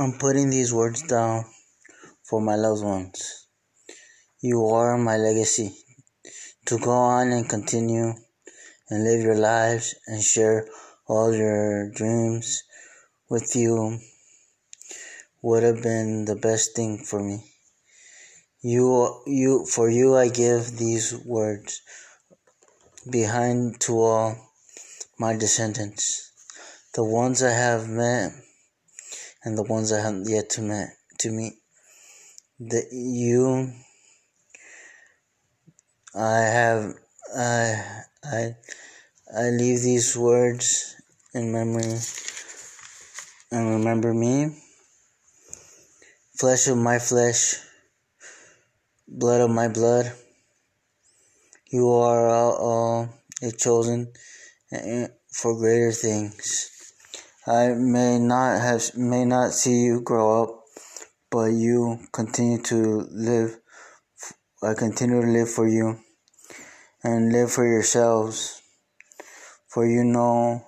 I'm putting these words down for my loved ones. You are my legacy to go on and continue and live your lives and share all your dreams with you would have been the best thing for me. You, you, for you, I give these words behind to all my descendants, the ones I have met and the ones I haven't yet to meet. To meet, that you, I have, I, I, I leave these words in memory and remember me. Flesh of my flesh, blood of my blood. You are all, all chosen eh, for greater things. I may not have may not see you grow up, but you continue to live. I continue to live for you and live for yourselves, for you know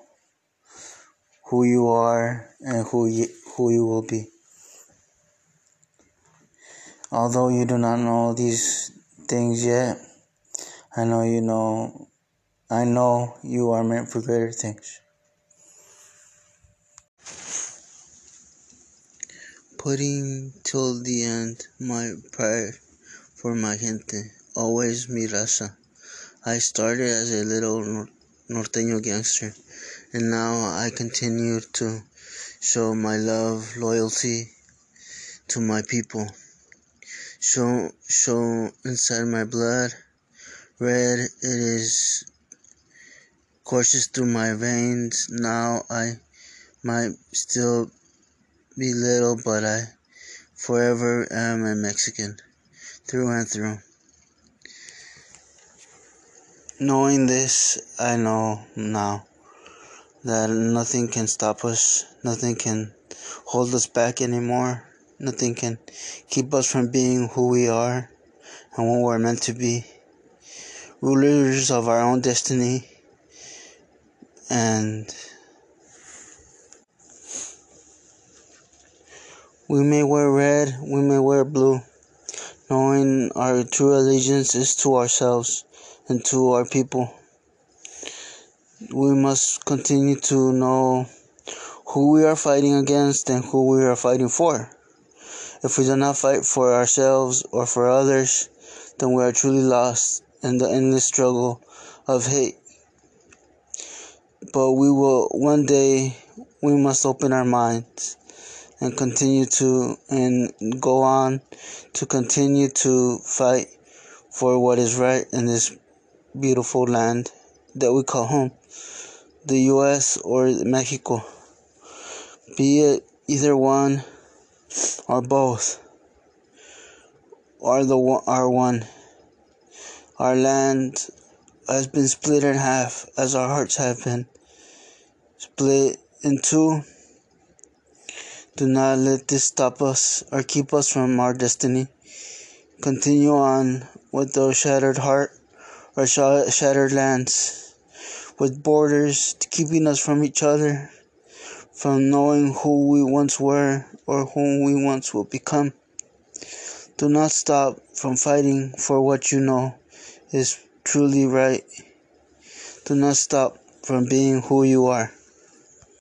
who you are and who you, who you will be. Although you do not know these things yet, I know you know I know you are meant for greater things. Putting till the end my prayer for my gente, always mi raza. I started as a little norteño gangster, and now I continue to show my love, loyalty to my people. Show, show inside my blood, red it is courses through my veins. Now I might still be little, but I forever am a Mexican through and through. Knowing this, I know now that nothing can stop us, nothing can hold us back anymore, nothing can keep us from being who we are and what we're meant to be. Rulers of our own destiny and We may wear red, we may wear blue, knowing our true allegiance is to ourselves and to our people. We must continue to know who we are fighting against and who we are fighting for. If we do not fight for ourselves or for others, then we are truly lost in the endless struggle of hate. But we will one day we must open our minds and continue to and go on to continue to fight for what is right in this beautiful land that we call home, the U.S. or Mexico. Be it either one or both, are the are one. Our land has been split in half, as our hearts have been split in two do not let this stop us or keep us from our destiny. Continue on with those shattered heart or shattered lands, with borders keeping us from each other, from knowing who we once were or who we once will become. Do not stop from fighting for what you know is truly right. Do not stop from being who you are.